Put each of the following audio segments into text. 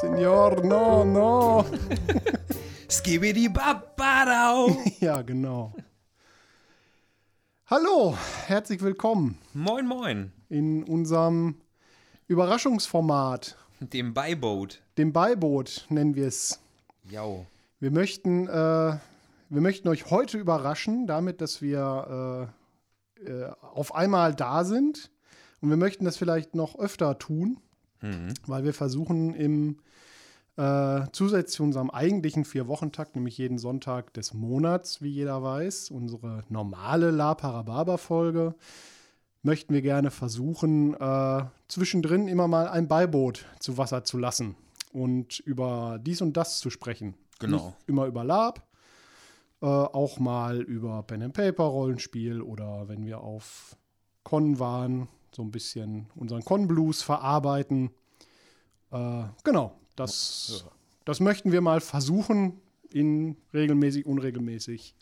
Senor, no, no. Skibidi Babadau. Ja, genau. Hallo, herzlich willkommen Moin, moin. in unserem Überraschungsformat, Dem Beiboot. dem Beiboot nennen wir es. Jau. Wir möchten, äh, wir möchten euch heute überraschen, damit, dass wir äh, äh, auf einmal da sind. Und wir möchten das vielleicht noch öfter tun, Mhm. weil wir versuchen im äh, zusätzlich zu unserem eigentlichen Vier-Wochentakt, nämlich jeden Sonntag des Monats, wie jeder weiß, unsere normale La Parababa-Folge, möchten wir gerne versuchen, äh, zwischendrin immer mal ein Beiboot zu Wasser zu lassen und über dies und das zu sprechen. Genau. Nicht immer über Lab, äh, auch mal über Pen and Paper Rollenspiel oder wenn wir auf Con waren, so ein bisschen unseren Con Blues verarbeiten. Äh, genau, das, das möchten wir mal versuchen, in regelmäßig, unregelmäßig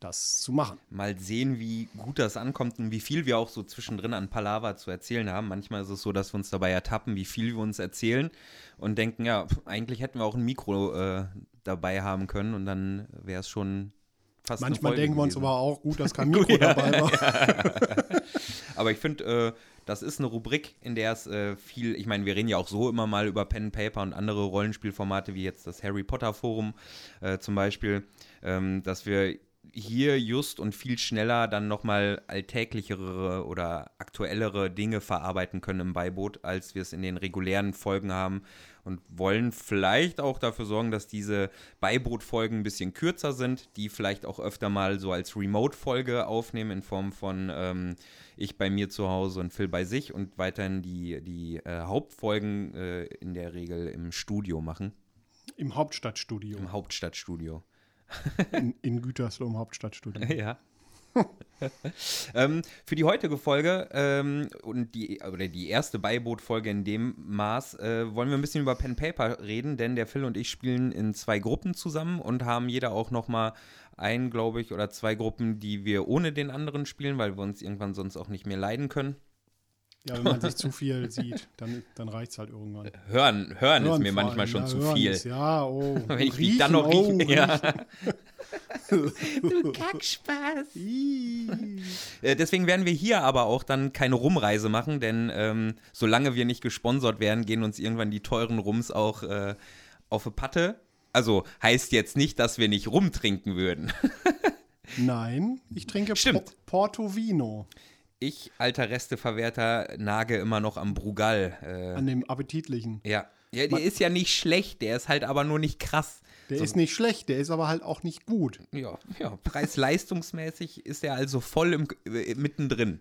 das zu machen. Mal sehen, wie gut das ankommt und wie viel wir auch so zwischendrin an Palaver zu erzählen haben. Manchmal ist es so, dass wir uns dabei ertappen, wie viel wir uns erzählen und denken, ja, eigentlich hätten wir auch ein Mikro äh, dabei haben können und dann wäre es schon fast Manchmal denken wir uns gewesen. aber auch, gut, dass kein Mikro dabei war. Aber ich finde, äh, das ist eine Rubrik, in der es äh, viel, ich meine, wir reden ja auch so immer mal über Pen Paper und andere Rollenspielformate, wie jetzt das Harry Potter Forum äh, zum Beispiel, ähm, dass wir hier just und viel schneller dann nochmal alltäglichere oder aktuellere Dinge verarbeiten können im Beiboot, als wir es in den regulären Folgen haben und wollen vielleicht auch dafür sorgen, dass diese Beiboot-Folgen ein bisschen kürzer sind, die vielleicht auch öfter mal so als Remote-Folge aufnehmen in Form von ähm, ich bei mir zu Hause und Phil bei sich und weiterhin die, die äh, Hauptfolgen äh, in der Regel im Studio machen, Im Hauptstadtstudio. im Hauptstadtstudio. In, in Gütersloh im Hauptstadtstudio. Ja. ähm, für die heutige Folge ähm, und die, oder die erste Beiboot-Folge in dem Maß äh, wollen wir ein bisschen über Pen Paper reden, denn der Phil und ich spielen in zwei Gruppen zusammen und haben jeder auch nochmal ein, glaube ich, oder zwei Gruppen, die wir ohne den anderen spielen, weil wir uns irgendwann sonst auch nicht mehr leiden können. Ja, wenn man sich zu viel sieht, dann, dann reicht es halt irgendwann. Hören, hören, ist Hören mir vor manchmal allem, schon ja, zu hören viel. Ist, ja, oh. Wenn ich Riechen, dann noch oh, riechen, ja. riechen. Kackspaß. Äh, Deswegen werden wir hier aber auch dann keine Rumreise machen, denn ähm, solange wir nicht gesponsert werden, gehen uns irgendwann die teuren Rums auch äh, auf die Patte. Also heißt jetzt nicht, dass wir nicht rumtrinken würden. Nein, ich trinke Stimmt. Po- Porto Vino Ich, alter Resteverwerter, nage immer noch am Brugal. Äh, an dem appetitlichen. ja. ja, der ist ja nicht schlecht, der ist halt aber nur nicht krass. Der So- ist nicht schlecht, der ist aber halt auch nicht gut. Ja, ja preis-leistungsmäßig ist er also voll im, äh, mittendrin.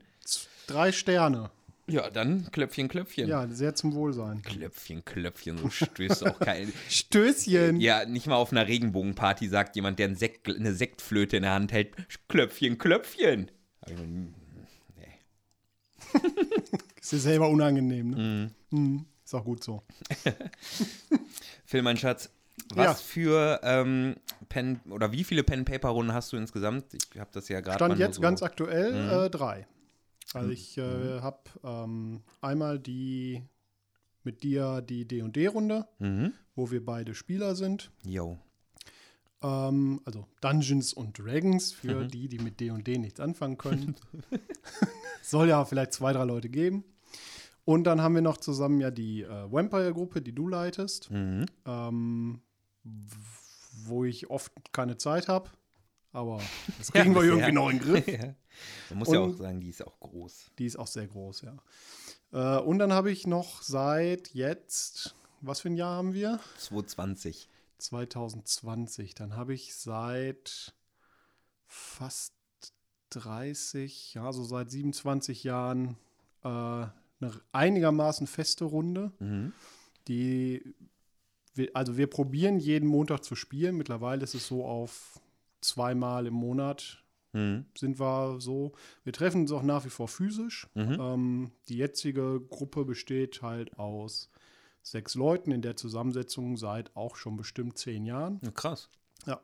Drei Sterne. Ja, dann Klöpfchen, Klöpfchen. Ja, sehr zum Wohlsein. Klöpfchen, Klöpfchen, so stößt auch kein. Stößchen. Ja, nicht mal auf einer Regenbogenparty sagt jemand, der ein Sekt, eine Sektflöte in der Hand hält, Klöpfchen, Klöpfchen. Hab ich noch nie- Ist dir selber unangenehm, ne? Mhm. Ist auch gut so. Phil, mein Schatz, was Ja. für ähm, Pen oder wie viele Pen-Paper-Runden hast du insgesamt? Ich habe das ja gerade Stand jetzt so. ganz aktuell Mhm. äh, drei. Also ich äh, habe ähm, einmal die mit dir die D&D-Runde, Mhm. wo wir beide Spieler sind. Jo. Ähm, also Dungeons und Dragons für Mhm. die, die mit D&D nichts anfangen können. Soll ja vielleicht zwei, drei Leute geben. Und dann haben wir noch zusammen ja die äh, Vampire-Gruppe, die du leitest, Mhm. ähm, wo ich oft keine Zeit habe. Aber das kriegen wir bisher. irgendwie noch in den Griff. ja. Man muss ja Und- auch sagen, die ist auch groß. Die ist auch sehr groß, ja. Äh, und dann habe ich noch seit jetzt, was für ein Jahr haben wir? 220. 2020. Dann habe ich seit fast 30, ja, so seit 27 Jahren äh, eine einigermaßen feste Runde, Mhm. die wir, also wir probieren jeden Montag zu spielen. Mittlerweile ist es so auf zweimal im Monat Mhm. sind wir so. Wir treffen uns auch nach wie vor physisch. Mhm. Ähm, die jetzige Gruppe besteht halt aus sechs Leuten in der Zusammensetzung seit auch schon bestimmt zehn Jahren. Ja, krass. Ja.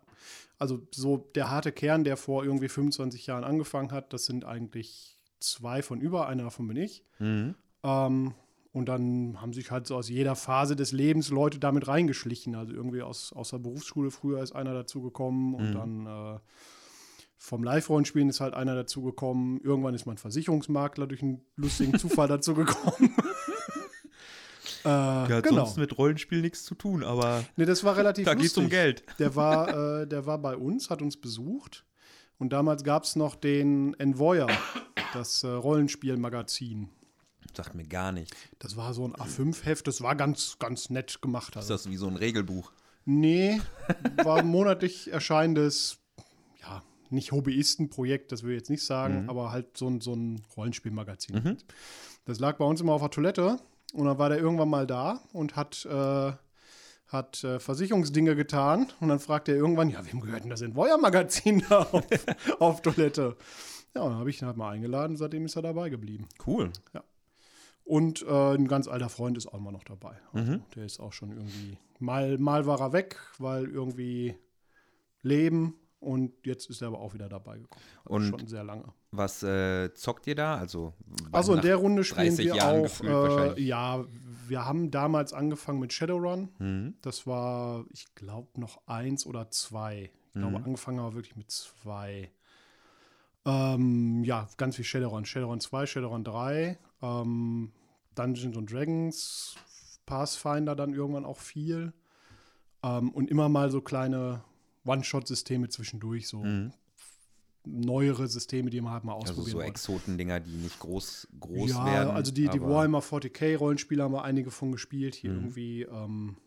Also so der harte Kern, der vor irgendwie 25 Jahren angefangen hat, das sind eigentlich zwei von über, einer davon bin ich. Mhm. Ähm, und dann haben sich halt so aus jeder Phase des Lebens Leute damit reingeschlichen. Also irgendwie aus, aus der Berufsschule früher ist einer dazugekommen und Mhm. dann äh, vom Live-Rollenspielen ist halt einer dazugekommen. Irgendwann ist mein Versicherungsmakler durch einen lustigen Zufall dazugekommen. Äh, Der hat genau. sonst mit Rollenspiel nichts zu tun, aber Nee, das war relativ da lustig. geht's um Geld. Der war, äh, der war bei uns, hat uns besucht. Und damals gab es noch den Envoyer, das äh, Rollenspielmagazin. Sagt mir gar nicht. Das war so ein A5-Heft, das war ganz, ganz nett gemacht. Ist Also. das wie so ein Regelbuch? Nee, war ein monatlich erscheinendes, ja, nicht Hobbyistenprojekt, das will ich jetzt nicht sagen, Mhm. aber halt so ein, so ein Rollenspielmagazin. Das lag bei uns immer auf der Toilette und dann war der irgendwann mal da und hat, äh, hat äh, Versicherungsdinge getan und dann fragte er irgendwann, ja, wem gehört denn das Envoyer-Magazin da auf, auf Toilette? Ja, und dann habe ich ihn halt mal eingeladen, seitdem ist er dabei geblieben. Cool. Und äh, ein ganz alter Freund ist auch immer noch dabei. Also, Mhm. Der ist auch schon irgendwie. Mal, mal war er weg, weil irgendwie Leben und jetzt ist er aber auch wieder dabei gekommen. Also Und- schon sehr lange. Was äh, zockt ihr da? Also, Also in der Runde spielen 30 wir Jahren auch. Äh, ja, wir haben damals angefangen mit Shadowrun. Mhm. Das war, ich glaube, noch eins oder zwei. Ich glaube, Mhm. angefangen haben wir wirklich mit zwei. Ähm, ja, ganz viel Shadowrun. Shadowrun 2, Shadowrun 3, ähm, Dungeons and Dragons, Pathfinder dann irgendwann auch viel. Ähm, und immer mal so kleine One-Shot-Systeme zwischendurch, so Mhm. neuere Systeme, die man halt mal Also ausprobieren so wollte. Exotendinger, die nicht groß, groß ja, werden. also die, die Warhammer 40k-Rollenspiele haben wir einige von gespielt. Hier Mhm. irgendwie ähm,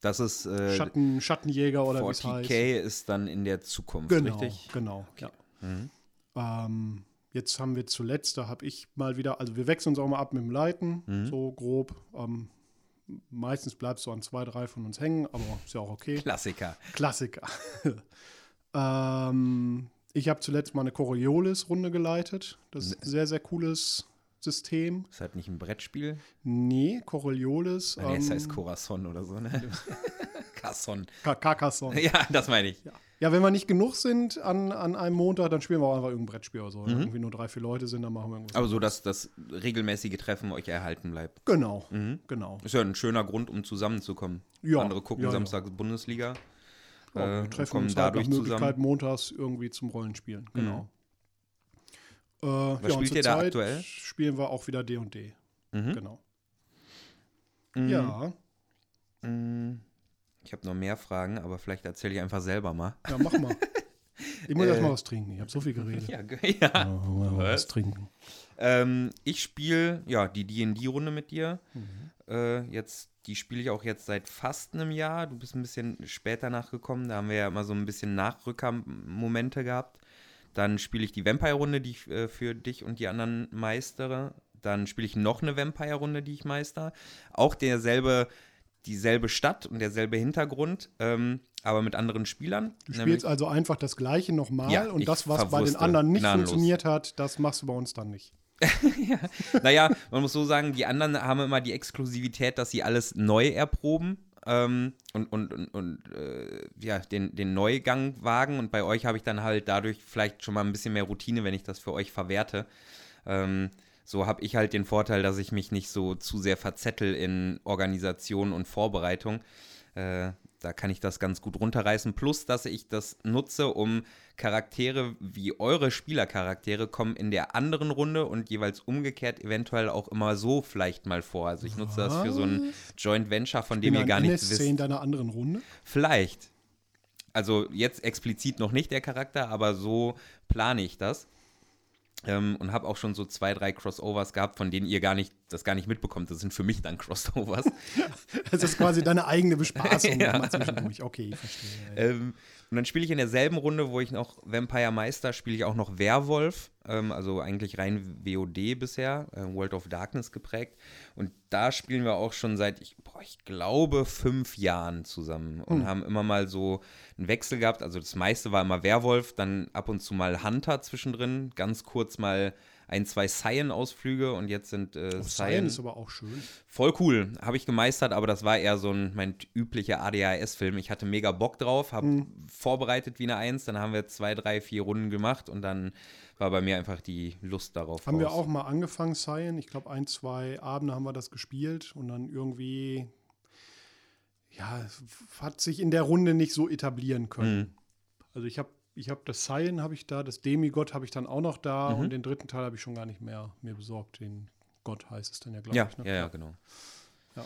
Das ist äh, Schatten, Schattenjäger oder wie es heißt. 40k ist dann in der Zukunft, Genau, richtig? genau. Ja. Mhm. Ähm, jetzt haben wir zuletzt, da habe ich mal wieder, also wir wechseln uns auch mal ab mit dem Leiten, Mhm. so grob. Ähm, meistens bleibt so an zwei, drei von uns hängen, aber ist ja auch okay. Klassiker. Klassiker. ähm, ich habe zuletzt mal eine Coriolis-Runde geleitet. Das ist ein sehr, sehr cooles System. Ist halt nicht ein Brettspiel. Nee, Coriolis. Nee, es ähm, heißt Corazon oder so, ne? Casson. Ka- Carcassonne. Ja, das meine ich. Ja, wenn wir nicht genug sind an, an einem Montag, dann spielen wir auch einfach irgendein Brettspiel oder so. Mhm. Wenn irgendwie nur drei, vier Leute sind, dann machen wir irgendwas. Aber so, dass das regelmäßige Treffen euch erhalten bleibt. Genau, Mhm. genau. Ist ja ein schöner Grund, um zusammenzukommen. Ja, Andere gucken ja, ja. Samstags Bundesliga. Ja, äh, wir und treffen kommen uns halt dadurch Möglichkeit zusammen. Mhm. montags irgendwie zum Rollenspielen. Genau. Äh, Was spielt ihr da aktuell? Spielen wir auch wieder D&D. Mhm. Genau. Mhm. Ja, Mm, Ich habe noch mehr Fragen, aber vielleicht erzähle ich einfach selber mal. ja, mach mal. Ich muss Äh, erst mal was trinken. Ich habe so viel geredet. Ja, ja. Ja, mal was Was? trinken. Ähm, ich spiele ja die D&D-Runde mit dir. Mhm. Äh, jetzt, die spiele ich auch jetzt seit fast einem Jahr. Du bist ein bisschen später nachgekommen. Da haben wir ja immer so ein bisschen Nachrückermomente gehabt. Dann spiele ich die Vampire-Runde, die ich äh, für dich und die anderen meistere. Dann spiele ich noch eine Vampire-Runde, die ich meister. Auch derselbe, dieselbe Stadt und derselbe Hintergrund, ähm, aber mit anderen Spielern. Du spielst also einfach das Gleiche nochmal Ja, und das, was bei den anderen nicht gnadenlos. funktioniert hat, das machst du bei uns dann nicht. Naja, man muss so sagen, die anderen haben immer die Exklusivität, dass sie alles neu erproben ähm, und, und, und, und äh, ja, den, den Neugang wagen. Und bei euch habe ich dann halt dadurch vielleicht schon mal ein bisschen mehr Routine, wenn ich das für euch verwerte. Ähm, so habe ich halt den Vorteil, dass ich mich nicht so zu sehr verzettel in Organisation und Vorbereitung. Äh, da kann ich das ganz gut runterreißen. Plus, dass ich das nutze, um Charaktere wie eure Spielercharaktere kommen in der anderen Runde und jeweils umgekehrt eventuell auch immer so vielleicht mal vor. Also ich nutze das für so ein Joint Venture, von dem ihr gar nichts NSC in wisst. deiner anderen Runde. Vielleicht. Also jetzt explizit noch nicht der Charakter, aber so plane ich das. Ähm, und habe auch schon so zwei, drei Crossovers gehabt, von denen ihr gar nicht, das gar nicht mitbekommt. Das sind für mich dann Crossovers. Das ist quasi deine eigene Bespaßung Ja. zwischendurch. Okay, ich verstehe. Ähm, Und dann spiele ich in derselben Runde, wo ich noch Vampire Meister, spiele ich auch noch Werwolf. Ähm, also eigentlich rein WOD bisher, äh, World of Darkness geprägt. Und da spielen wir auch schon seit, ich, boah, ich glaube, fünf Jahren zusammen und Hm. haben immer mal so einen Wechsel gehabt. Also das meiste war immer Werwolf, dann ab und zu mal Hunter zwischendrin, ganz kurz mal ein, zwei Cyan-Ausflüge und jetzt sind äh, Oh, Cyan Cyan ist aber auch schön. Voll cool, habe ich gemeistert, aber das war eher so ein mein üblicher ADHS-Film. Ich hatte mega Bock drauf, habe Mhm. vorbereitet wie eine Eins, dann haben wir zwei, drei, vier Runden gemacht und dann war bei mir einfach die Lust darauf. Haben wir raus. auch mal angefangen, Cyan. Ich glaube, ein, zwei Abende haben wir das gespielt und dann irgendwie, ja, hat sich in der Runde nicht so etablieren können. Mhm. Also ich habe ich hab das Cyan habe ich da, das Demigott habe ich dann auch noch da Mhm. und den dritten Teil habe ich schon gar nicht mehr mir besorgt. Den Gott heißt es dann ja, glaube Ja, ich. Ne? ja, ja, genau. Ja.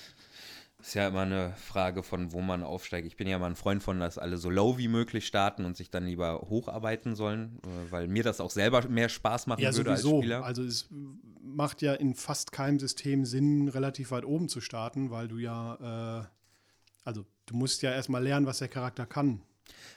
Ist ja immer eine Frage von, wo man aufsteigt. Ich bin ja mal ein Freund von, dass alle so low wie möglich starten und sich dann lieber hocharbeiten sollen, äh, weil mir das auch selber mehr Spaß machen Ja, würde sowieso. als Spieler. Also es macht ja in fast keinem System Sinn, relativ weit oben zu starten, weil du ja, äh, also du musst ja erstmal lernen, was der Charakter kann.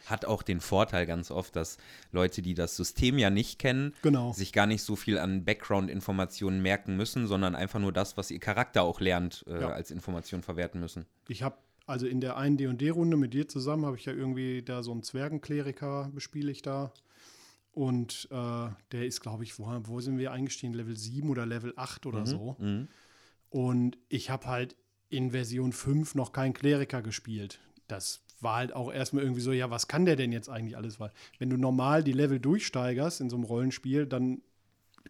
Hat auch den Vorteil ganz oft, dass Leute, die das System ja nicht kennen, Genau. sich gar nicht so viel an Background-Informationen merken müssen, sondern einfach nur das, was ihr Charakter auch lernt, äh, Ja. als Information verwerten müssen. Ich habe also in der einen D&D-Runde mit dir zusammen habe ich ja irgendwie da so einen Zwergenkleriker bespiele ich da. Und äh, der ist, glaube ich, wo, wo sind wir eingestiegen? Level 7 oder Level 8 oder so. Mhm. Und ich habe halt in Version 5 noch keinen Kleriker gespielt. Das war halt auch erstmal irgendwie so, ja, was kann der denn jetzt eigentlich alles? Weil, wenn du normal die Level durchsteigerst in so einem Rollenspiel, dann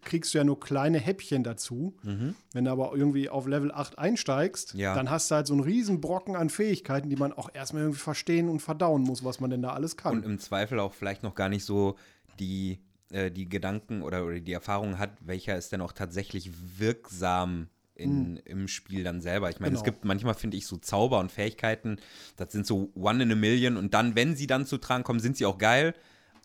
kriegst du ja nur kleine Häppchen dazu. Mhm. Wenn du aber irgendwie auf Level 8 einsteigst, Ja. dann hast du halt so einen riesen Brocken an Fähigkeiten, die man auch erstmal irgendwie verstehen und verdauen muss, was man denn da alles kann. Und im Zweifel auch vielleicht noch gar nicht so die, äh, die Gedanken oder, oder die Erfahrung hat, welcher ist denn auch tatsächlich wirksam in, im Spiel dann selber. Ich meine, es. Genau. gibt manchmal, finde ich, so Zauber und Fähigkeiten, das sind so one in a million und dann, wenn sie dann zu tragen kommen, sind sie auch geil.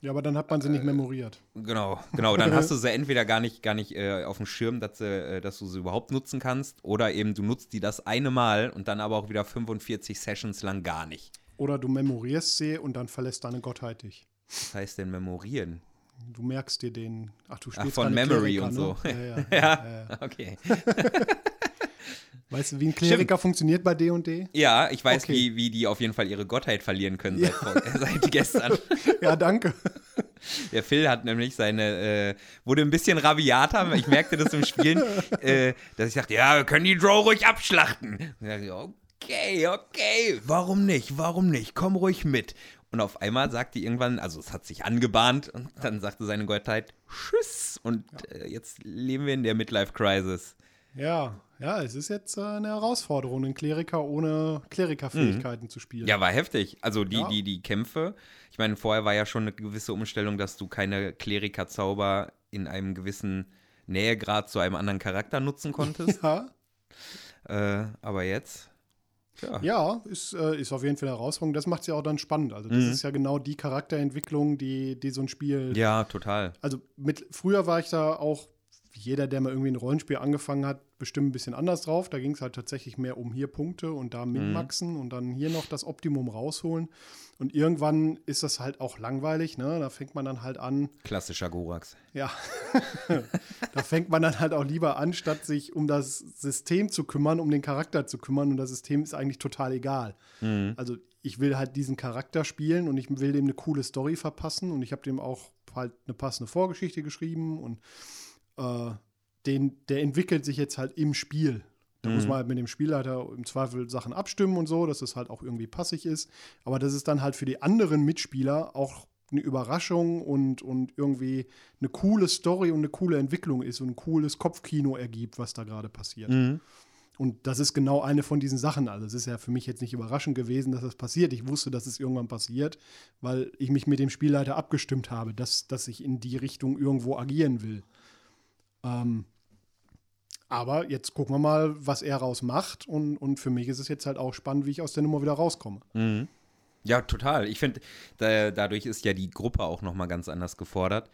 ja, aber dann hat man sie Äh, nicht memoriert. Genau, genau. Dann hast du sie entweder gar nicht, gar nicht äh, auf dem Schirm, dass, äh, dass du sie überhaupt nutzen kannst, oder eben du nutzt die das eine Mal und dann aber auch wieder 45 Sessions lang gar nicht. Oder du memorierst sie und dann verlässt deine Gottheit dich. Was heißt denn memorieren? Du merkst dir den. Ach, du Ach, spielst von keine Memory Kleriker, und ne? so. Ja, ja, Ja. ja, ja. Okay. Weißt du, wie ein Kleriker funktioniert bei D&D? Ja, ich weiß, Okay. wie, wie die auf jeden Fall ihre Gottheit verlieren können seit, seit gestern. Ja, danke. Der Phil hat nämlich seine, äh, wurde ein bisschen rabiater, ich merkte das im Spielen, äh, dass ich dachte, ja, wir können die Drow ruhig abschlachten. Und ich dachte, okay, okay, warum nicht, warum nicht, komm ruhig mit. Und auf einmal sagte irgendwann, also es hat sich angebahnt und dann sagte seine Gottheit, Tschüss. Und äh, jetzt leben wir in der Midlife-Crisis. Ja, ja, es ist jetzt äh, eine Herausforderung, einen Kleriker ohne Klerikerfähigkeiten zu spielen. Ja, war heftig. Also die, Ja. die, die Kämpfe. Ich meine, vorher war ja schon eine gewisse Umstellung, dass du keine Kleriker-Zauber in einem gewissen Nähegrad zu einem anderen Charakter nutzen konntest. Ja, äh, aber jetzt. Ja. ja ist, äh, ist auf jeden Fall eine Herausforderung. Das macht es ja auch dann spannend. Also, das Mhm. ist ja genau die Charakterentwicklung, die, die so ein Spiel. Ja, total. Also, mit, früher war ich da auch, jeder, der mal irgendwie ein Rollenspiel angefangen hat, bestimmt ein bisschen anders drauf. Da ging es halt tatsächlich mehr um hier Punkte und da Min-Maxen und dann hier noch das Optimum rausholen. Und irgendwann ist das halt auch langweilig, ne? Da fängt man dann halt an, Klassischer Gorax. Ja, da fängt man dann halt auch lieber an, statt sich um das System zu kümmern, um den Charakter zu kümmern. Und das System ist eigentlich total egal. Also ich will halt diesen Charakter spielen und ich will dem eine coole Story verpassen. Und ich habe dem auch halt eine passende Vorgeschichte geschrieben. Und äh, den, der entwickelt sich jetzt halt im Spiel. Da muss man halt mit dem Spielleiter im Zweifel Sachen abstimmen und so, dass es halt auch irgendwie passig ist. Aber dass es dann halt für die anderen Mitspieler auch eine Überraschung und, und irgendwie eine coole Story und eine coole Entwicklung ist und ein cooles Kopfkino ergibt, was da gerade passiert. Und das ist genau eine von diesen Sachen. Also es ist ja für mich jetzt nicht überraschend gewesen, dass das passiert. Ich wusste, dass es irgendwann passiert, weil ich mich mit dem Spielleiter abgestimmt habe, dass, dass ich in die Richtung irgendwo agieren will. Ähm, aber jetzt gucken wir mal, was er raus macht. Und, und für mich ist es jetzt halt auch spannend, wie ich aus der Nummer wieder rauskomme. Mhm. Ja, total. Ich finde, da, dadurch ist ja die Gruppe auch nochmal ganz anders gefordert.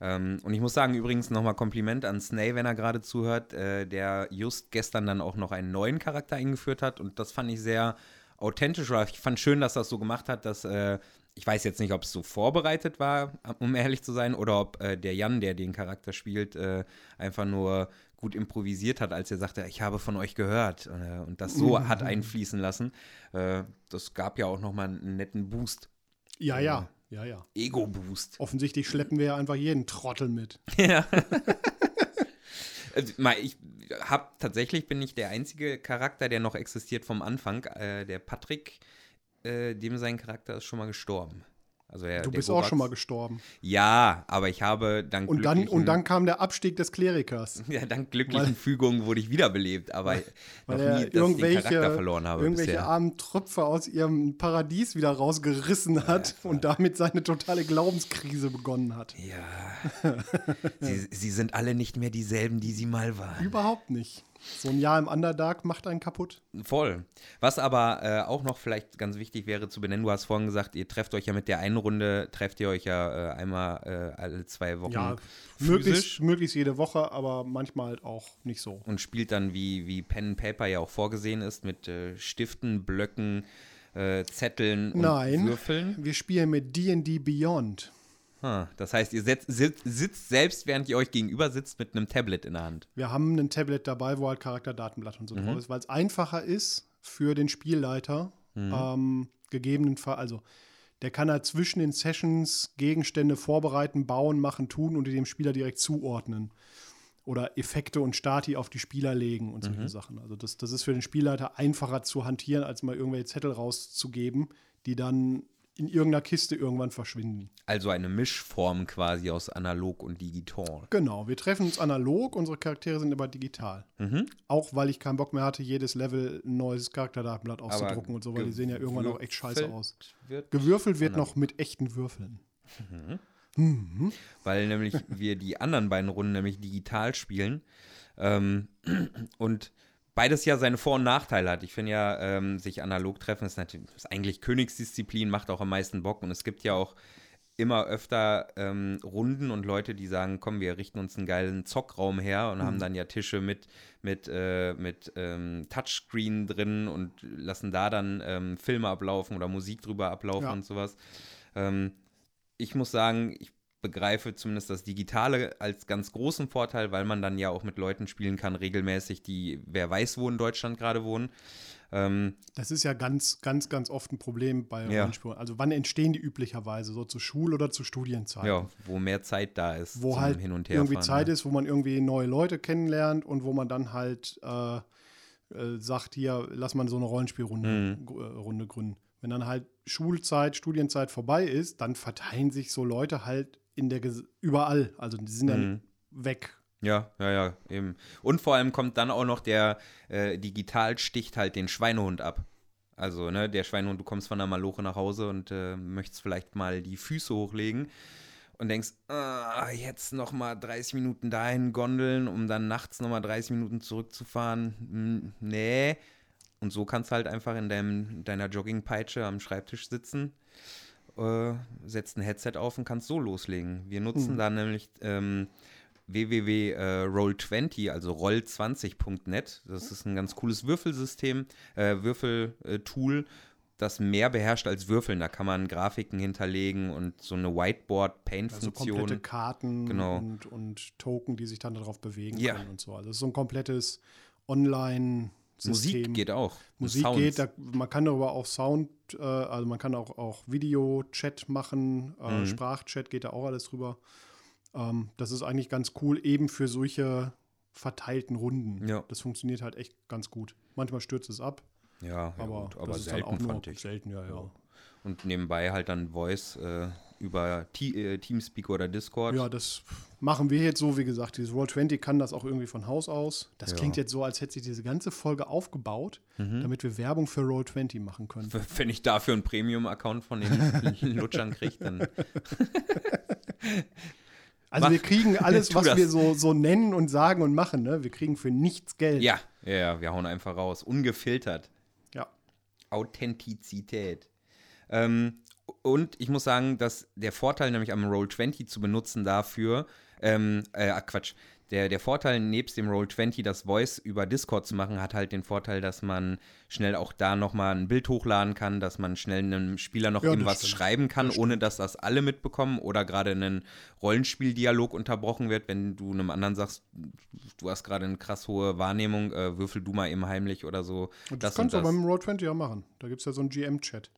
Ähm, und ich muss sagen, übrigens nochmal Kompliment an Snay, wenn er gerade zuhört, äh, der just gestern dann auch noch einen neuen Charakter eingeführt hat. Und das fand ich sehr authentisch. Ich fand schön, dass er das so gemacht hat, dass äh, ich weiß jetzt nicht, ob es so vorbereitet war, um ehrlich zu sein, oder ob äh, der Jan, der den Charakter spielt, äh, einfach nur gut improvisiert hat, als er sagte, ich habe von euch gehört äh, und das so hat einfließen lassen. Äh, das gab ja auch nochmal einen netten Boost. Ja, ja, ja, ja. Ego-Boost. Offensichtlich schleppen wir ja einfach jeden Trottel mit. Ja. Also, mal, ich habe tatsächlich bin ich der einzige Charakter, der noch existiert vom Anfang. Äh, der Patrick, äh, dem sein Charakter ist schon mal gestorben. Also der, Du bist auch Gorax- schon mal gestorben. Ja, aber ich habe dank Und dann, und dann kam der Abstieg des Klerikers. ja, dank glücklichen Weil- Fügungen wurde ich wiederbelebt, aber Weil noch er nie, dass ich den irgendwelche, Charakter verloren habe irgendwelche bisher. armen Tröpfe aus ihrem Paradies wieder rausgerissen hat und damit seine totale Glaubenskrise begonnen hat. Ja, sie, sie sind alle nicht mehr dieselben, die sie mal waren. Überhaupt nicht. So ein Jahr im Underdark macht einen kaputt. Voll. Was aber äh, auch noch vielleicht ganz wichtig wäre zu benennen, du hast vorhin gesagt, ihr trefft euch ja mit der einen Runde, trefft ihr euch ja äh, einmal äh, alle zwei Wochen Ja, möglichst, möglichst jede Woche, aber manchmal halt auch nicht so. und spielt dann, wie, wie Pen and Paper ja auch vorgesehen ist, mit äh, Stiften, Blöcken, äh, Zetteln und Nein. Würfeln. Wir spielen mit D&D Beyond. Das heißt, ihr setzt, sitzt, sitzt selbst, während ihr euch gegenüber sitzt, mit einem Tablet in der Hand. Wir haben ein Tablet dabei, wo halt Charakterdatenblatt und so Mhm. drauf ist, weil es einfacher ist für den Spielleiter, Mhm. ähm, gegebenenfalls, also der kann halt zwischen den Sessions Gegenstände vorbereiten, bauen, machen, tun und die dem Spieler direkt zuordnen. Oder Effekte und Stati auf die Spieler legen und solche Mhm. Sachen. Also das, das ist für den Spielleiter einfacher zu hantieren, als mal irgendwelche Zettel rauszugeben, die dann in irgendeiner Kiste irgendwann verschwinden. Also eine Mischform quasi aus analog und digital. Genau, wir treffen uns analog, unsere Charaktere sind aber digital. Mhm. Auch weil ich keinen Bock mehr hatte, jedes Level ein neues Charakterdatenblatt auszudrucken und so, weil die sehen ja irgendwann auch echt scheiße aus. Wird Gewürfelt wird noch mit echten Würfeln. weil nämlich wir die anderen beiden Runden nämlich digital spielen ähm, und beides ja seine Vor- und Nachteile hat. Ich finde ja, ähm, sich analog treffen ist natürlich ist eigentlich Königsdisziplin, macht auch am meisten Bock und es gibt ja auch immer öfter ähm, Runden und Leute, die sagen, komm, wir richten uns einen geilen Zockraum her und haben dann ja Tische mit, mit, äh, mit ähm, Touchscreen drin und lassen da dann ähm, Filme ablaufen oder Musik drüber ablaufen Ja. und sowas. Ähm, ich muss sagen, ich begreife zumindest das Digitale als ganz großen Vorteil, weil man dann ja auch mit Leuten spielen kann, regelmäßig, die wer weiß, wo in Deutschland gerade wohnen. Ähm, Das ist ja ganz, ganz, ganz oft ein Problem bei Ja. Rollenspielen. Also wann entstehen die üblicherweise? So zu Schul- oder zu Studienzeiten? ja, wo mehr Zeit da ist Wo halt Hin und irgendwie Herfahren, Zeit ne? ist, wo man irgendwie neue Leute kennenlernt und wo man dann halt äh, äh, sagt, hier, lass mal so eine Rollenspielrunde Mhm. äh, Runde gründen. Wenn dann halt Schulzeit, Studienzeit vorbei ist, dann verteilen sich so Leute halt in der Ges überall. Also die sind dann Mhm. weg. Ja, ja, ja, eben. Und vor allem kommt dann auch noch der äh, digital sticht halt den Schweinehund ab. Also, ne, der Schweinehund, du kommst von der Maloche nach Hause und äh, möchtest vielleicht mal die Füße hochlegen und denkst, ah, jetzt noch mal 30 Minuten dahin gondeln, um dann nachts noch mal 30 Minuten zurückzufahren. Hm, nee. Und so kannst du halt einfach in deinem, deiner Joggingpeitsche am Schreibtisch sitzen, äh, setzt ein Headset auf und kannst so loslegen. Wir nutzen Mhm. da nämlich ähm, www.roll20, also roll20.net. Das ist ein ganz cooles Würfelsystem, äh, Würfeltool, das mehr beherrscht als Würfeln. Da kann man Grafiken hinterlegen und so eine Also Whiteboard-Paint-Funktion. komplette Karten Genau. und, und Token, die sich dann darauf bewegen Ja. können und so. Also es ist so ein komplettes Musik geht auch. Musik Sounds. geht, da, man kann darüber auch Sound, äh, also man kann auch, auch Video-Chat machen, äh, Mhm. Sprachchat geht da auch alles drüber. Ähm, das ist eigentlich ganz cool, eben für solche verteilten Runden. Ja. Das funktioniert halt echt ganz gut. Manchmal stürzt es ab, Ja, ja aber, gut, aber das ist selten dann auch nur fand ich. selten, ja, ja. Und nebenbei halt dann Voice äh, über T äh, Teamspeak oder Discord. Ja, das machen wir jetzt so, wie gesagt, dieses Roll20 kann das auch irgendwie von Haus aus. Das Ja. klingt jetzt so, als hätte sich diese ganze Folge aufgebaut, Mhm. damit wir Werbung für Roll20 machen können. Wenn ich dafür einen Premium-Account von den Lutschern kriege, dann. Also Mach. wir kriegen alles, was das. wir so, so nennen und sagen und machen, ne? Wir kriegen für nichts Geld. Ja, ja, ja, wir hauen einfach raus. Ungefiltert. Ja. Authentizität. Ähm, und ich muss sagen, dass der Vorteil nämlich am Roll20 zu benutzen dafür, ähm, äh, ah, Quatsch, der, der Vorteil, nebst dem Roll20 das Voice über Discord zu machen, hat halt den Vorteil, dass man schnell auch da nochmal ein Bild hochladen kann, dass man schnell einem Spieler noch Ja, irgendwas stimmt. schreiben kann, Das ohne dass das alle mitbekommen oder gerade ein Rollenspieldialog unterbrochen wird, wenn du einem anderen sagst, du hast gerade eine krass hohe Wahrnehmung, äh, würfel du mal eben heimlich oder so. Und das, das kannst du beim Road 20 ja machen. Da gibt es ja so einen GM-Chat.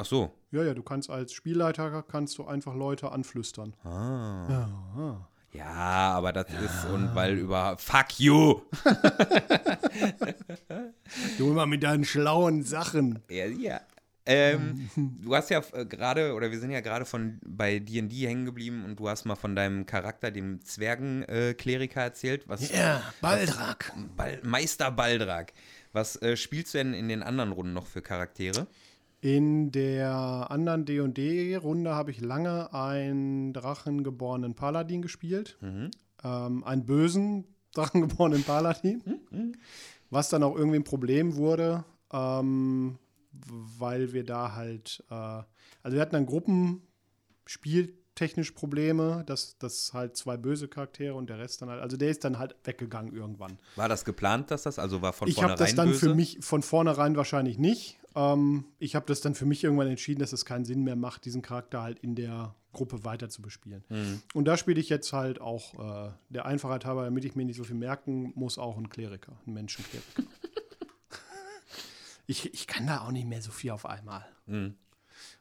Ach so. Ja, ja, du kannst als Spielleiter kannst du einfach Leute anflüstern. Ah. Ja. Ja, aber das ist und weil über Fuck you. Du immer mit deinen schlauen Sachen. Ja, ja. Ähm, du hast ja äh, gerade, oder wir sind ja gerade von bei D&D hängen geblieben und du hast mal von deinem Charakter, dem Zwergenkleriker, äh, erzählt. Was, Ja, Baldrak. Bal Meister Baldrak. Was äh, spielst du denn in den anderen Runden noch für Charaktere? In der anderen D&D-Runde habe ich lange einen drachengeborenen Paladin gespielt. Mhm. Ähm, einen bösen drachengeborenen Paladin. Was dann auch irgendwie ein Problem wurde, ähm, weil wir da halt, äh, also wir hatten dann gruppenspieltechnisch Probleme, dass, dass halt zwei böse Charaktere und der Rest dann halt, also der ist dann halt weggegangen irgendwann. War das geplant, dass das, also war von Ich habe vornherein das dann böse? für mich von vornherein wahrscheinlich nicht. Ähm, ich habe das dann für mich irgendwann entschieden, dass es keinen Sinn mehr macht, diesen Charakter halt in der Gruppe weiter zu bespielen. Mhm. Und da spiele ich jetzt halt auch äh, der Einfachheit halber, damit ich mir nicht so viel merken muss, auch einen Kleriker, einen Menschenkleriker. ich, ich kann da auch nicht mehr so viel auf einmal. Mhm.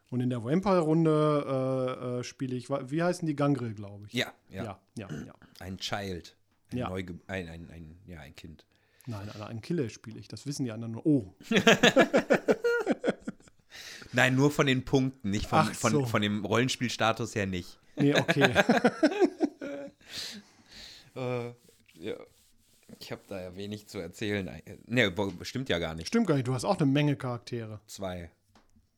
Und in der Vampire-Runde äh, äh, spiele ich, wie heißen die Gangrel, glaube ich. Ja, ja, ja, ja. ja. Ein Child. Ein, Ja. Neuge ein, ein, ein, ja, ein Kind. Nein, nein, einen Killer spiele ich. Das wissen die anderen nur. Oh, Nein, nur von den Punkten, nicht von, so. von dem Rollenspielstatus her nicht. nee, okay. Äh, ja. Ich habe da ja wenig zu erzählen. Ne, stimmt ja gar nicht. Stimmt gar nicht, du hast auch eine Menge Charaktere. Zwei.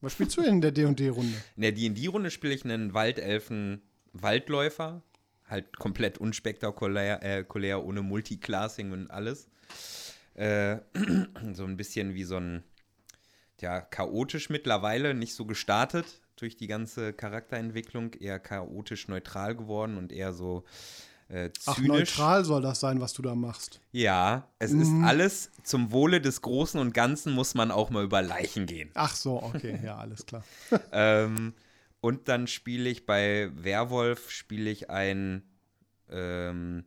Was spielst du denn in der D&D-Runde? In der D&D-Runde spiele ich einen Waldelfen-Waldläufer. Halt komplett unspektakulär, äh, ohne Multiclassing und alles. Äh, so ein bisschen wie so ein, ja, chaotisch mittlerweile, nicht so gestartet durch die ganze Charakterentwicklung, eher chaotisch neutral geworden und eher so äh, Ach, zynisch. neutral soll das sein, was du da machst. Ja, es ist alles zum Wohle des Großen und Ganzen muss man auch mal über Leichen gehen. Ach so, okay, ja, alles klar. ähm, und dann spiele ich bei Werwolf, spiele ich ein, ähm,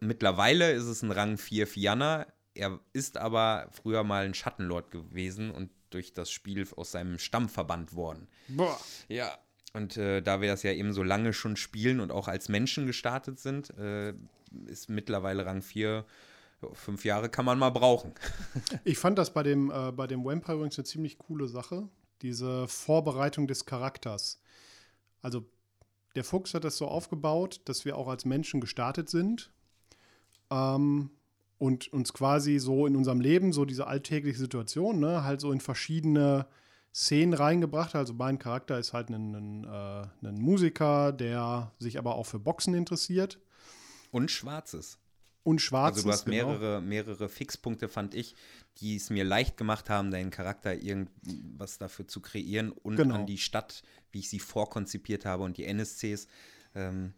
mittlerweile ist es ein Rang 4 Fianna. Er ist aber früher mal ein Schattenlord gewesen und durch das Spiel aus seinem Stamm verbannt worden. Boah. Ja. Und äh, da wir das ja eben so lange schon spielen und auch als Menschen gestartet sind, äh, ist mittlerweile Rang 4. Ja, Fünf Jahre kann man mal brauchen. Ich fand das bei dem, äh, bei dem Vampire übrigens eine ziemlich coole Sache. Diese Vorbereitung des Charakters. Also, der Fuchs hat das so aufgebaut, dass wir auch als Menschen gestartet sind. Ähm, und uns quasi so in unserem Leben, so diese alltägliche Situation, ne, halt so in verschiedene Szenen reingebracht. Also mein Charakter ist halt ein, ein, äh, ein Musiker, der sich aber auch für Boxen interessiert. Und Schwarzes. Und Schwarzes. Also du hast genau. mehrere, mehrere Fixpunkte, fand ich, die es mir leicht gemacht haben, deinen Charakter irgendwas dafür zu kreieren und Genau. an die Stadt, wie ich sie vorkonzipiert habe und die NSCs ähm,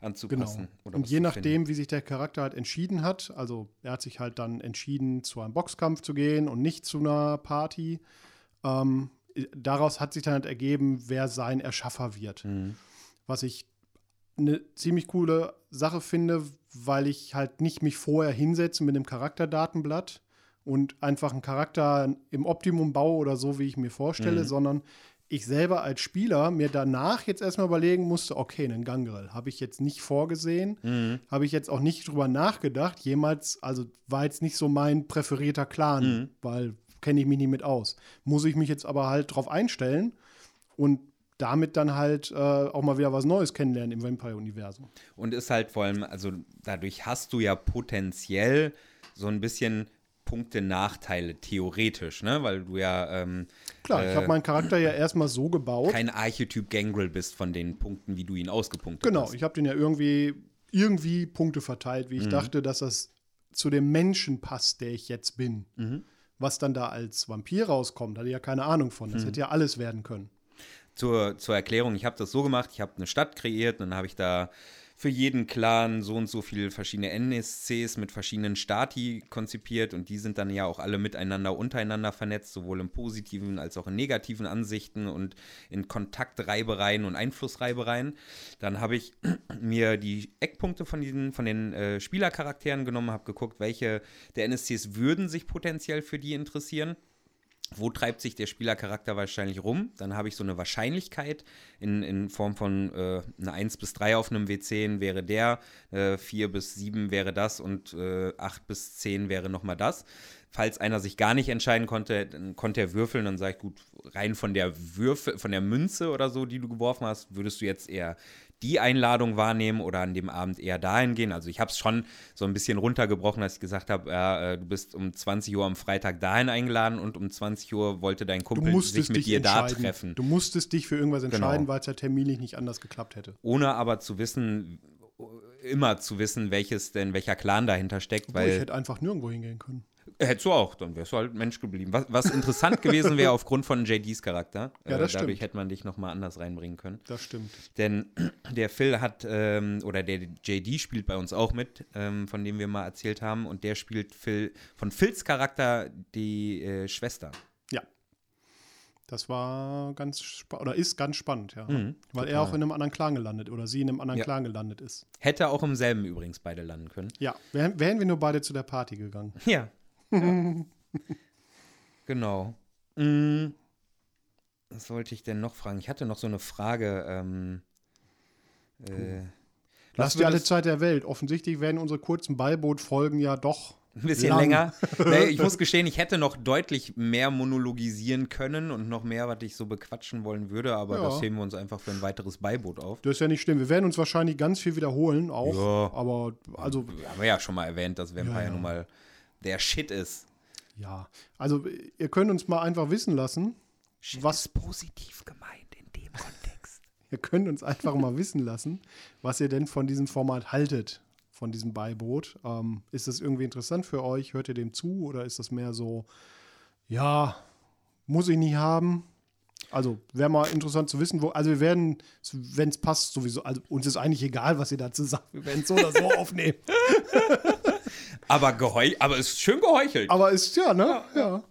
Genau. anzupassen. oder Und je nachdem, finden. wie sich der Charakter halt entschieden hat, also er hat sich halt dann entschieden, zu einem Boxkampf zu gehen und nicht zu einer Party. Ähm, daraus hat sich dann halt ergeben, wer sein Erschaffer wird. Mhm. Was ich eine ziemlich coole Sache finde, weil ich halt nicht mich vorher hinsetze mit einem Charakterdatenblatt und einfach einen Charakter im Optimum baue oder so, wie ich mir vorstelle, Mhm. sondern ich selber als Spieler mir danach jetzt erstmal überlegen musste, okay, einen Gangrel habe ich jetzt nicht vorgesehen, Mhm. habe ich jetzt auch nicht drüber nachgedacht, jemals, also war jetzt nicht so mein präferierter Clan, Mhm. weil kenne ich mich nicht mit aus. Muss ich mich jetzt aber halt drauf einstellen und damit dann halt äh, auch mal wieder was Neues kennenlernen im Vampire-Universum. Und ist halt vor allem, also dadurch hast du ja potenziell so ein bisschen Punkte, Nachteile, theoretisch, ne? Weil du ja ähm, Klar, ich äh, habe meinen Charakter ja erstmal so gebaut. kein Archetyp Gangrel bist von den Punkten, wie du ihn ausgepunktet Genau, hast. ich habe den ja irgendwie, irgendwie Punkte verteilt, wie ich Mhm. dachte, dass das zu dem Menschen passt, der ich jetzt bin. Mhm. Was dann da als Vampir rauskommt, hatte ich ja keine Ahnung von. Das hätte ja alles werden können. Zur, zur Erklärung, ich habe das so gemacht, ich habe eine Stadt kreiert, dann habe ich da für jeden Clan so und so viele verschiedene NSCs mit verschiedenen Stati konzipiert und die sind dann ja auch alle miteinander untereinander vernetzt, sowohl in positiven als auch in negativen Ansichten und in Kontaktreibereien und Einflussreibereien. Dann habe ich mir die Eckpunkte von diesen von den äh, Spielercharakteren genommen, habe geguckt, welche der NSCs würden sich potenziell für die interessieren wo treibt sich der Spielercharakter wahrscheinlich rum? Dann habe ich so eine Wahrscheinlichkeit in, in Form von äh, eine 1 bis 3 auf einem W10 wäre der, äh, 4 bis 7 wäre das und äh, 8 bis 10 wäre nochmal das. Falls einer sich gar nicht entscheiden konnte, dann konnte er würfeln, dann sage ich, gut, rein von der Würfel, von der Münze oder so, die du geworfen hast, würdest du jetzt eher die Einladung wahrnehmen oder an dem Abend eher dahin gehen. Also ich habe es schon so ein bisschen runtergebrochen, als ich gesagt habe, ja, äh, du bist um 20 Uhr am Freitag dahin eingeladen und um 20 Uhr wollte dein Kumpel sich mit dir da treffen. Du musstest dich für irgendwas genau. entscheiden, genau. weil es ja terminlich nicht anders geklappt hätte. Ohne aber zu wissen, immer zu wissen, welches denn, welcher Clan dahinter steckt. Obwohl weil ich hätte einfach nirgendwo hingehen können. Hättest du auch, dann wärst du halt Mensch geblieben. Was, was interessant gewesen wäre aufgrund von JDs Charakter. Ja, das äh, Dadurch stimmt. hätte man dich nochmal anders reinbringen können. Das stimmt. Denn der Phil hat, ähm, oder der JD spielt bei uns auch mit, ähm, von dem wir mal erzählt haben. Und der spielt Phil, von Phils Charakter die äh, Schwester. Ja. Das war ganz oder ist ganz spannend, ja. Mhm, Weil er auch in einem anderen Clan gelandet oder sie in einem anderen Ja. Clan gelandet ist. Hätte auch im selben übrigens beide landen können. Ja, wären, wären wir nur beide zu der Party gegangen. Ja. Ja. genau. Mm. Was wollte ich denn noch fragen? Ich hatte noch so eine Frage. Ähm, äh, Lass dir alle Zeit der Welt. Offensichtlich werden unsere kurzen Beiboot-Folgen ja doch Ein bisschen lang. länger. nee, ich muss gestehen, ich hätte noch deutlich mehr monologisieren können und noch mehr, was ich so bequatschen wollen würde, aber Ja. das heben wir uns einfach für ein weiteres Beiboot auf. Das ist ja nicht schlimm. Wir werden uns wahrscheinlich ganz viel wiederholen auch. Ja. Aber also Wir haben ja schon mal erwähnt, dass Vampire Ja, ja. nun mal der Shit ist. ja, also ihr könnt uns mal einfach wissen lassen. Shit Was- ist positiv gemeint in dem Kontext. Ihr könnt uns einfach mal wissen lassen, was ihr denn von diesem Format haltet, von diesem Beiboot. Ähm, ist das irgendwie interessant für euch? Hört ihr dem zu oder ist das mehr so, ja, muss ich nie haben? Also wäre mal interessant zu wissen, wo. Also wir werden, wenn es passt, sowieso. Also uns ist eigentlich egal, was ihr dazu sagt. Wir werden es so oder so aufnehmen. Aber, geheu aber es ist schön geheuchelt. Aber ist ja, ne? Ja.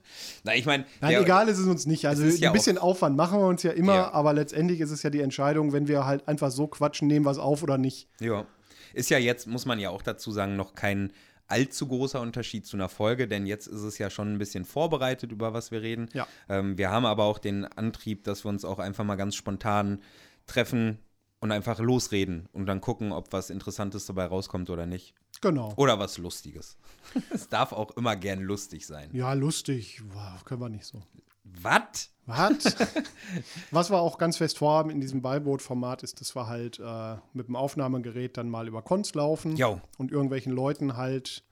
Na, ich meine, Nein, egal ist es uns nicht. Also ist ja ein bisschen Aufwand machen wir uns ja immer, Ja. aber letztendlich ist es ja die Entscheidung, wenn wir halt einfach so quatschen, nehmen wir es auf oder nicht. Ja. Ist ja jetzt, muss man ja auch dazu sagen, noch kein allzu großer Unterschied zu einer Folge, denn jetzt ist es ja schon ein bisschen vorbereitet, über was wir reden. Ja. Ähm, wir haben aber auch den Antrieb, dass wir uns auch einfach mal ganz spontan treffen und einfach losreden und dann gucken, ob was Interessantes dabei rauskommt oder nicht. Genau. Oder was Lustiges. es darf auch immer gern lustig sein. Ja, lustig. Wow, können wir nicht so. Was? Was? Was wir auch ganz fest vorhaben in diesem Beiboot-Format ist, dass wir halt äh, mit dem Aufnahmegerät dann mal über Cons laufen Jo. und irgendwelchen Leuten halt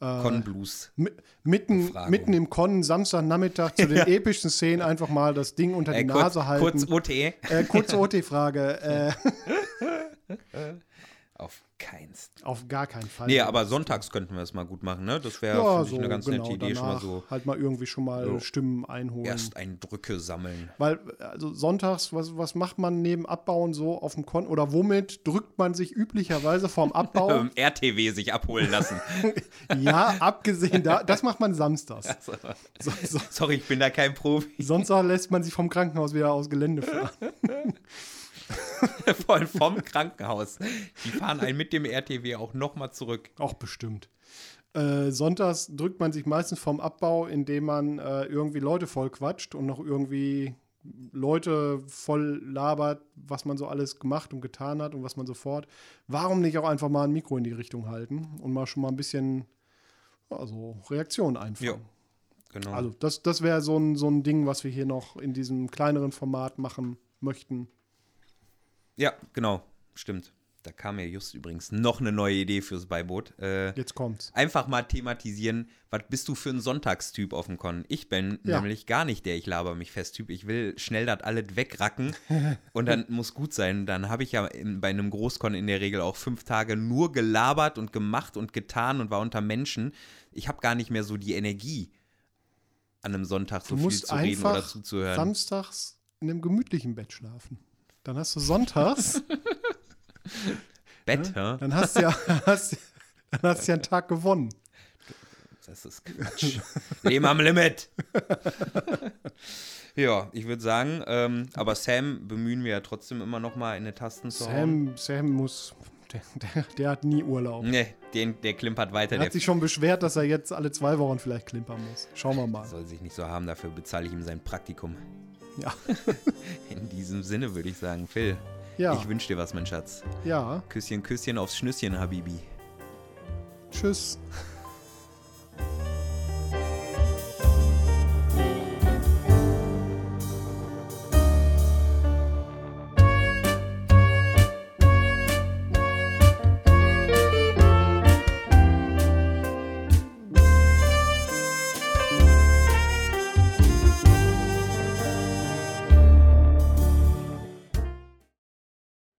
äh, Con Blues. mi- mitten, mitten im Con Samstagnachmittag zu den epischen Szenen einfach mal das Ding unter die Äh, kurz, Nase halten. kurz OT. äh, kurze OT-Frage. Auf keins. auf gar keinen Fall. Nee, aber sonntags könnten wir es mal gut machen, ne? Das wäre ja, so, eine ganz genau, nette Idee, schon mal so Halt mal irgendwie schon mal So. Stimmen einholen. Ersteindrücke sammeln. Weil, also sonntags, was, was macht man neben Abbauen so auf dem Kon oder womit drückt man sich üblicherweise vorm Abbau? RTW sich abholen lassen. ja, abgesehen da, das macht man samstags. So, so, Sorry, ich bin da kein Profi. Sonntag lässt man sich vom Krankenhaus wieder aus Gelände fahren. Vom Krankenhaus. Die fahren einen mit dem RTW auch nochmal zurück. Auch bestimmt. Äh, sonntags drückt man sich meistens vom Abbau, indem man äh, irgendwie Leute voll quatscht und noch irgendwie Leute voll labert, was man so alles gemacht und getan hat und was man sofort. Warum nicht auch einfach mal ein Mikro in die Richtung halten und mal schon mal ein bisschen also Reaktion einfangen? Ja. Genau. Also das, das wäre so ein, so ein Ding, was wir hier noch in diesem kleineren Format machen möchten. Ja, genau. Stimmt. Da kam mir just übrigens noch eine neue Idee fürs Beiboot. Äh, Jetzt kommt's. einfach mal thematisieren, was bist du für ein Sonntagstyp auf dem Con? Ich bin Ja. nämlich gar nicht der ich laber mich fest Typ. Ich will schnell das alles wegracken und dann muss gut sein. Dann habe ich ja in, bei einem Großcon in der Regel auch fünf Tage nur gelabert und gemacht und getan und war unter Menschen. Ich habe gar nicht mehr so die Energie, an einem Sonntag so viel zu reden oder einfach zuzuhören. samstags in einem gemütlichen Bett schlafen. Dann hast du sonntags Bett, Ne? ja? Dann hast du ja, hast, dann hast du ja einen Tag gewonnen. Das ist Quatsch. Leben am Limit. ja, ich würde sagen, ähm, aber Sam bemühen wir ja trotzdem immer noch mal in die Tasten zu hauen. Sam, Sam muss, der, der, der hat nie Urlaub. Nee, den, der klimpert weiter. Er Der hat sich schon beschwert, dass er jetzt alle zwei Wochen vielleicht klimpern muss. Schauen wir mal. soll sich nicht so haben, dafür bezahle ich ihm sein Praktikum. Ja. In diesem Sinne würde ich sagen, Phil, Ja, ich wünsche dir was, mein Schatz. ja. Küsschen, Küsschen aufs Schnüsschen, Habibi. Tschüss.